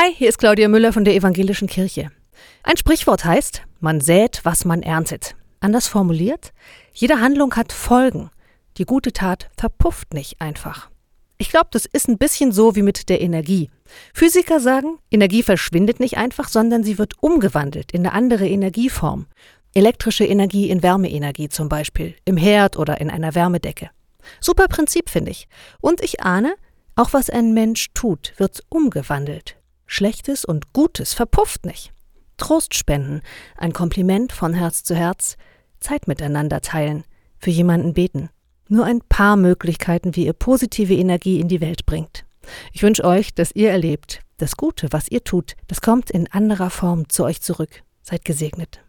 Hi, hier ist Claudia Müller von der Evangelischen Kirche. Ein Sprichwort heißt, man sät, was man erntet. Anders formuliert, jede Handlung hat Folgen. Die gute Tat verpufft nicht einfach. Ich glaube, das ist ein bisschen so wie mit der Energie. Physiker sagen, Energie verschwindet nicht einfach, sondern sie wird umgewandelt in eine andere Energieform. Elektrische Energie in Wärmeenergie zum Beispiel, im Herd oder in einer Wärmedecke. Super Prinzip, finde ich. Und ich ahne, auch was ein Mensch tut, wird umgewandelt. Schlechtes und Gutes verpufft nicht. Trost spenden, ein Kompliment von Herz zu Herz, Zeit miteinander teilen, für jemanden beten. Nur ein paar Möglichkeiten, wie ihr positive Energie in die Welt bringt. Ich wünsche euch, dass ihr erlebt, das Gute, was ihr tut, das kommt in anderer Form zu euch zurück. Seid gesegnet.